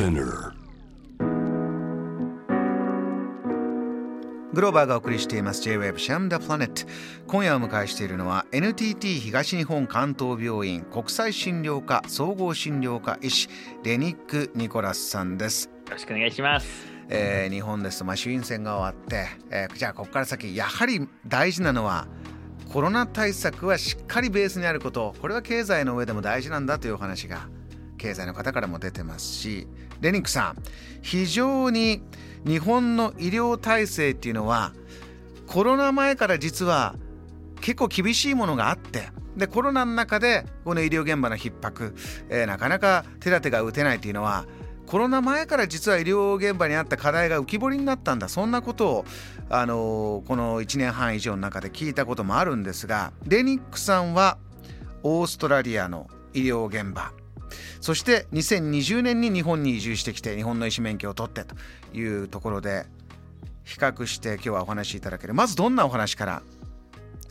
Spinner. グローバーがお送りしています。J-Web シャムダプラネット今夜お迎えしているのは NTT 東日本関東病院国際診療科総合診療科医師レニック・ニコラスさんです。よろしくお願いします。えー日本ですと、まあ、衆院選が終わって、えーじゃあここから先やはり大事なのはコロナ対策はしっかりベースにあること。これは経済の上でも大事なんだというお話が経済の方からも出てますしレニックさん非常に日本の医療体制っていうのはコロナ前から実は結構厳しいものがあってでコロナの中でこの医療現場の逼迫、えーなかなか手立てが打てないというのはコロナ前から実は医療現場にあった課題が浮き彫りになったんだ。そんなことを、あのーこの1年半以上の中で聞いたこともあるんですがレニックさんはオーストラリアの医療現場そして2020年に日本に移住してきて日本の医師免許を取ってというところで比較して今日はお話しいただける。まずどんなお話から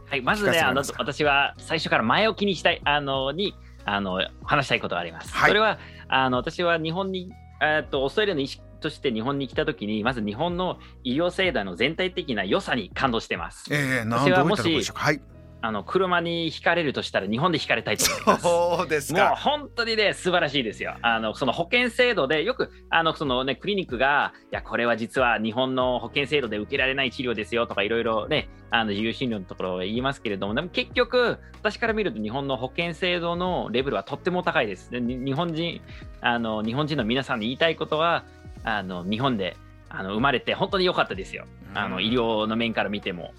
はい、まずね、あの私は最初から前置きにしたい、あのにあの話したいことがあります。はい。それはあの私は日本に、えっとオーストラリアの医師として日本に来たときに、まず日本の医療制度の全体的な良さに感動してます。ええなんどういったところでしょうか？はいあの車に引かれるとしたら日本で引かれたいと思います。そうですもうか本当にね、素晴らしいですよ。あのその保険制度で、よくあのその、ね、クリニックが、いや、これは実は日本の保険制度で受けられない治療ですよとか、いろいろね、あの自由診療のところは言いますけれども、でも結局、私から見ると、日本の保険制度のレベルはとっても高いです。でに日本人あの、日本人の皆さんに言いたいことは、あの日本であの生まれて本当に良かったですよ。あの医療の面から見ても。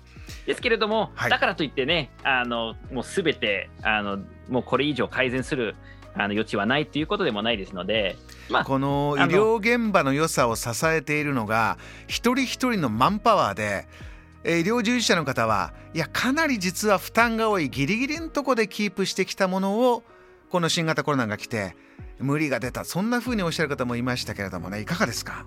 ですけれども、はい。だからといってね、あのもうすべてあのもうこれ以上改善するあの余地はないということでもないですので、まあ、この医療現場の良さを支えているのが一人一人のマンパワーでえー医療従事者の方はいやかなり実は負担が多いギリギリのとこでキープしてきたものをこの新型コロナが来て無理が出た。そんな風におっしゃる方もいましたけれどもねいかがですか？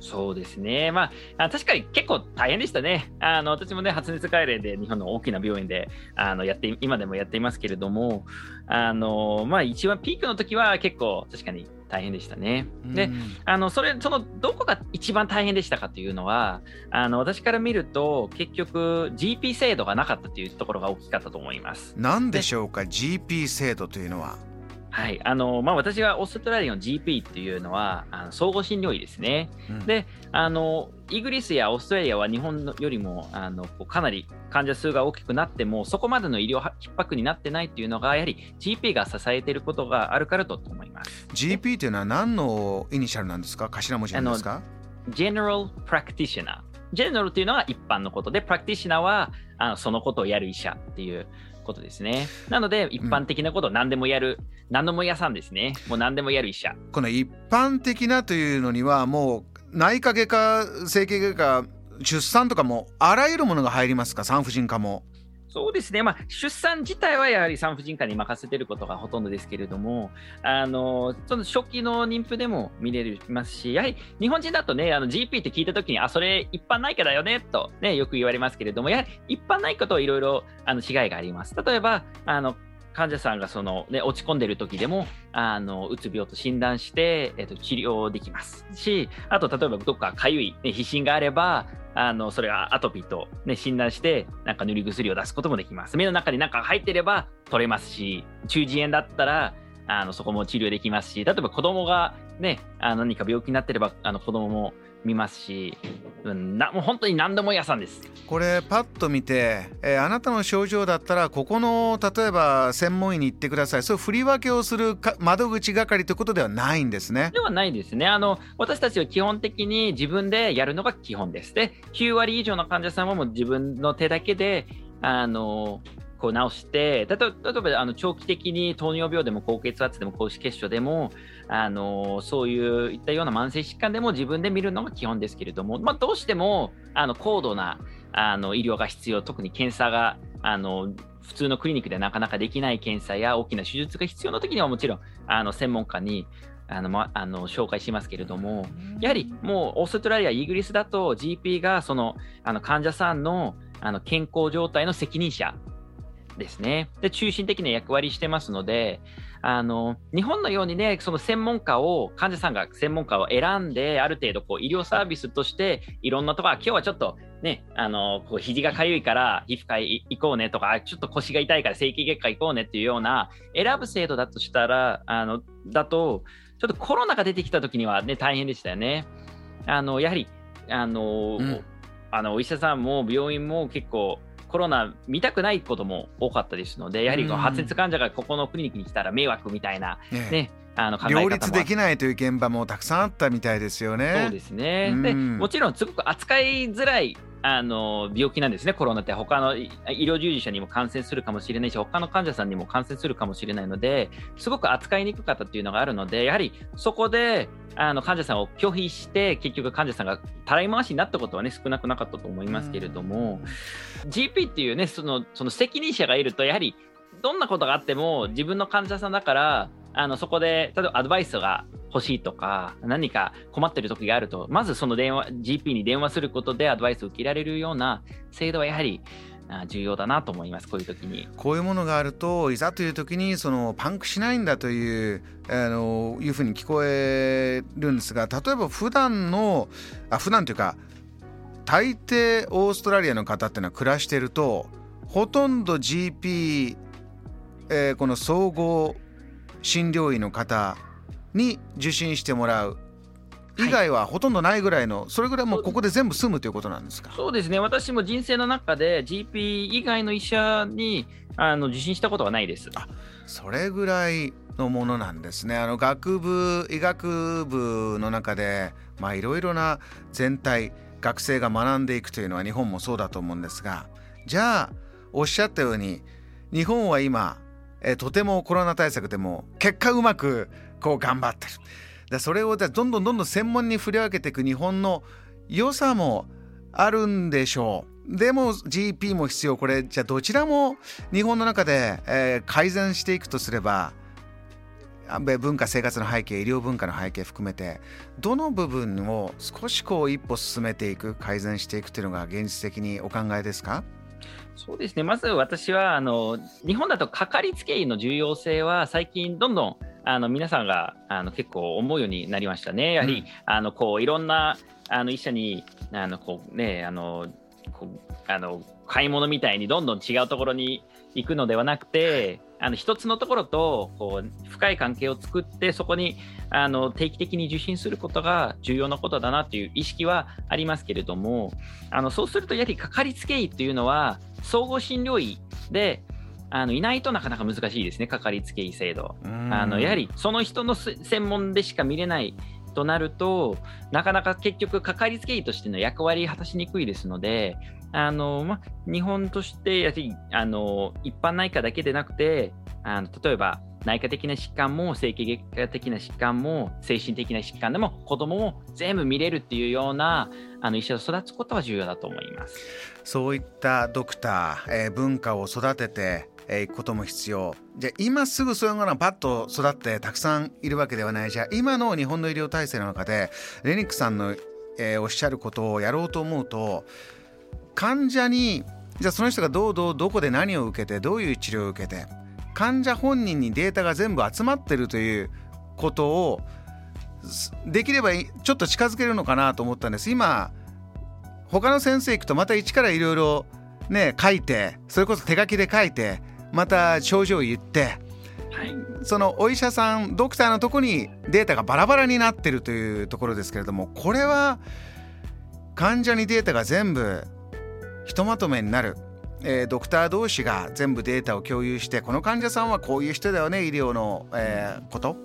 そうですね、まあ、あ確かに結構大変でしたね。あの私もね、発熱外来で日本の大きな病院であのやって今でもやっていますけれども、あのまあ、一番ピークの時は結構確かに大変でしたね。でうんあのそれそのどこが一番大変でしたかというのはあの私から見ると結局 GP 制度がなかったというところが大きかったと思います。何でしょうか？GP 制度というのははいあのまあ、私はオーストラリアの GP っていうのはあの総合診療医ですね。うんであのイギリスやオーストラリアは日本のよりもあのかなり患者数が大きくなってもそこまでの医療逼迫になってないっていうのがやはり GP が支えていることがあるからだと思います。GP というのは何のイニシャルなんですか？頭文字なんですか？General Practitioner。General っていうのが一般のことで、Practitioner はあのそのことをやる医者っていうことですね。なので、一般的なことを何でもやる、何でも屋さんですね。もう何でもやる医者。この一般的なというのにはもう内科外科整形外科出産とかもあらゆるものが入りますか？産婦人科もそうですね、まあ、出産自体はやはり産婦人科に任せてることがほとんどですけれども、あのその初期の妊婦でも見れますし、やはり日本人だとね、あの GP って聞いたときに、あ、それ一般内科だよねと、ね、よく言われますけれども、やはり一般内科といろいろあの違いがあります。例えば、あの患者さんがその、ね、落ち込んでる時でもあのうつ病と診断して、えっと治療できますしあと例えばどっかかゆい、ね、皮疹があればあのそれはアトピーと、ね、診断してなんか塗り薬を出すこともできます。目の中に何か入ってれば取れますし中耳炎だったらあのそこも治療できますし例えば子供がねあの何か病気になってればあの子供も見ますし、なもう本当に何でも屋さんです。これパッと見て、えーあなたの症状だったらここの例えば専門医に行ってくださいそういう振り分けをするか窓口係ということではないんですね。ではないですね。あの、私たちは基本的に自分でやるのが基本です。で、9割以上の患者さんはもう自分の手だけで、あの、こう治して、例えば例えばあの長期的に糖尿病でも高血圧でも高脂血症でも、あのそういういったような慢性疾患でも自分で見るのが基本ですけれども、まあ、どうしてもあの高度なあの医療が必要、特に検査があの普通のクリニックでなかなかできない検査や大きな手術が必要な時にはもちろんあの専門家にあの、ま、あの紹介しますけれども、やはりもうオーストラリア、イギリスだと GP がそのあの患者さんのあの健康状態の責任者ですね。で、中心的な役割してますので、あの日本のようにね、その専門家を、患者さんが専門家を選んで、ある程度こう医療サービスとして、いろんなところ、今日はちょっとね、あのこう肘がかゆいから皮膚科行こうねとか、ちょっと腰が痛いから整形外科行こうねっていうような、選ぶ制度だとしたら、あのだと、ちょっとコロナが出てきた時にはね、大変でしたよね。あのやはりあの、うん、あのお医者さんも病院も結構コロナ見たくないことも多かったですので、やはり発熱患者がここのクリニックに来たら迷惑みたいな、ね、ねあの両立できないという現場もたくさんあったみたいですよね。そうですね、でもちろんすごく扱いづらいあの病気なんですね、コロナって。他の医療従事者にも感染するかもしれないし、他の患者さんにも感染するかもしれないので、すごく扱いにくかったっていうのがあるので、やはりそこであの患者さんを拒否して、結局患者さんがたらい回しになったことはね、少なくなかったと思いますけれども、GP っていうね、そのその責任者がいると、やはりどんなことがあっても自分の患者さんだから、あのそこで例えばアドバイスが欲しいとか何か困ってる時があるとまずその電話 GP に電話することでアドバイスを受けられるような制度はやはり重要だなと思いますこういう時に。こういうものがあるといざという時にそのパンクしないんだというあのいうふうに聞こえるんですが例えば普段のあ普段というか大抵オーストラリアの方っていうのは暮らしてるとほとんど GP、えー、この総合診療医の方に受診してもらう。以外はほとんどないぐらいの、はい、それぐらいもうここで全部済むということなんですか？そうですね、私も人生の中で GP 以外の医者にあの受診したことはないです。あそれぐらいのものなんですね。あの学部医学部の中でいろいろな全体学生が学んでいくというのは日本もそうだと思うんですが。じゃあおっしゃったように日本は今えとてもコロナ対策でも結果うまくこう頑張ってる。でそれをどんどんどんどん専門に振り分けていく日本の良さもあるんでしょう。でも GP も必要これじゃあどちらも日本の中で、えー、改善していくとすれば文化生活の背景医療文化の背景含めてどの部分を少しこう一歩進めていく改善していくというのが現実的にお考えですか？そうですね、まず私はあの日本だとかかりつけ医の重要性は最近どんどんあの皆さんがあの結構思うようになりましたね。やはり、うん、あのこういろんなあの医者にあのこうねあのこうあの買い物みたいにどんどん違うところに行くのではなくて、あの一つのところとこう深い関係を作ってそこにあの定期的に受診することが重要なことだなという意識はありますけれどもあのそうするとやはりかかりつけ医っていうのは総合診療医であのいないとなかなか難しいですねかかりつけ医制度。あのやはりその人の専門でしか見れないとなるとなかなか結局かかりつけ医としての役割果たしにくいですのであの、ま、日本としてやあの一般内科だけでなくてあの例えば内科的な疾患も整形外科的な疾患も精神的な疾患でも子供もも全部見れるっていうようなあの医者を育つことは重要だと思います。そういったドクター、えー、文化を育てていくことも必要。じゃあ今すぐそういうものがパッと育ってたくさんいるわけではない。じゃあ今の日本の医療体制の中でレニックさんの、えー、おっしゃることをやろうと思うと患者にじゃあその人がどうどうどこで何を受けてどういう治療を受けて患者本人にデータが全部集まってるということをできればちょっと近づけるのかなと思ったんです。今他の先生行くとまた一からいろいろね書いてそれこそ手書きで書いてまた症状を言って、はい、そのお医者さんドクターのとこにデータがバラバラになってるというところですけれどもこれは患者にデータが全部ひとまとめになる、えー、ドクター同士が全部データを共有してこの患者さんはこういう人だよね医療の、えー、こと。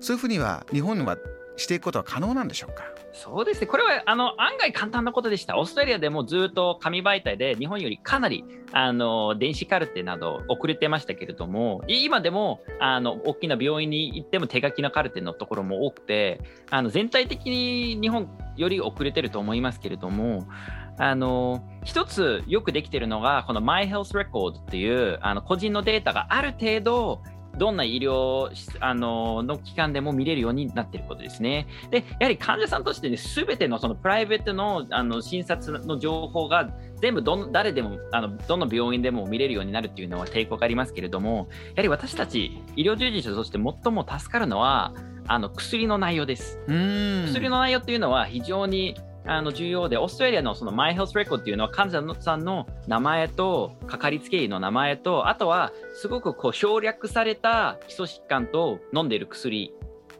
そういうふうには日本はしていくことは可能なんでしょうか？そうですね、これはあの案外簡単なことでした。オーストラリアでもずっと紙媒体で日本よりかなりあの電子カルテなど遅れてましたけれども、今でもあの大きな病院に行っても手書きのカルテのところも多くて、あの全体的に日本より遅れてると思いますけれども、あの一つよくできてるのがこの My Health Record っていうあの個人のデータがある程度どんな医療あのの機関でも見れるようになっていることですね。で、やはり患者さんとしてね、すべてのそのプライベートのあの診察の情報が全部どの誰でもあのどの病院でも見れるようになるっていうのは抵抗がありますけれども、やはり私たち医療従事者として最も助かるのはあの薬の内容です。薬の内容っていうのは非常にあの重要で、オーストラリアのそのマイヘルスレコードっていうのは患者さんの名前とかかりつけ医の名前と、あとはすごくこう省略された基礎疾患と飲んでいる薬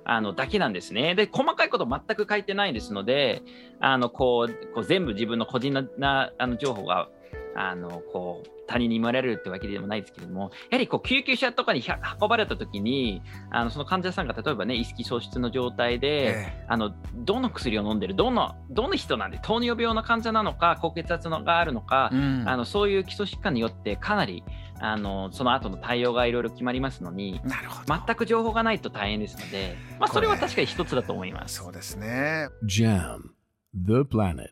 あのだけなんですね。で、細かいこと全く書いてないですので、あのこうこう全部自分の個人なあの情報があのこう他人に見られるってわけでもないですけれども、やはりこう救急車とかに運ばれたときに、あのその患者さんが例えばね、意識喪失の状態で、えー、あのどの薬を飲んでる、どのどの人なんで、糖尿病の患者なのか、高血圧のがあるのか、うん、あのそういう基礎疾患によってかなりあのその後の対応がいろいろ決まりますのに全く情報がないと大変ですので、まあ、それは確かに一つだと思います。そうですね。JAM The Planet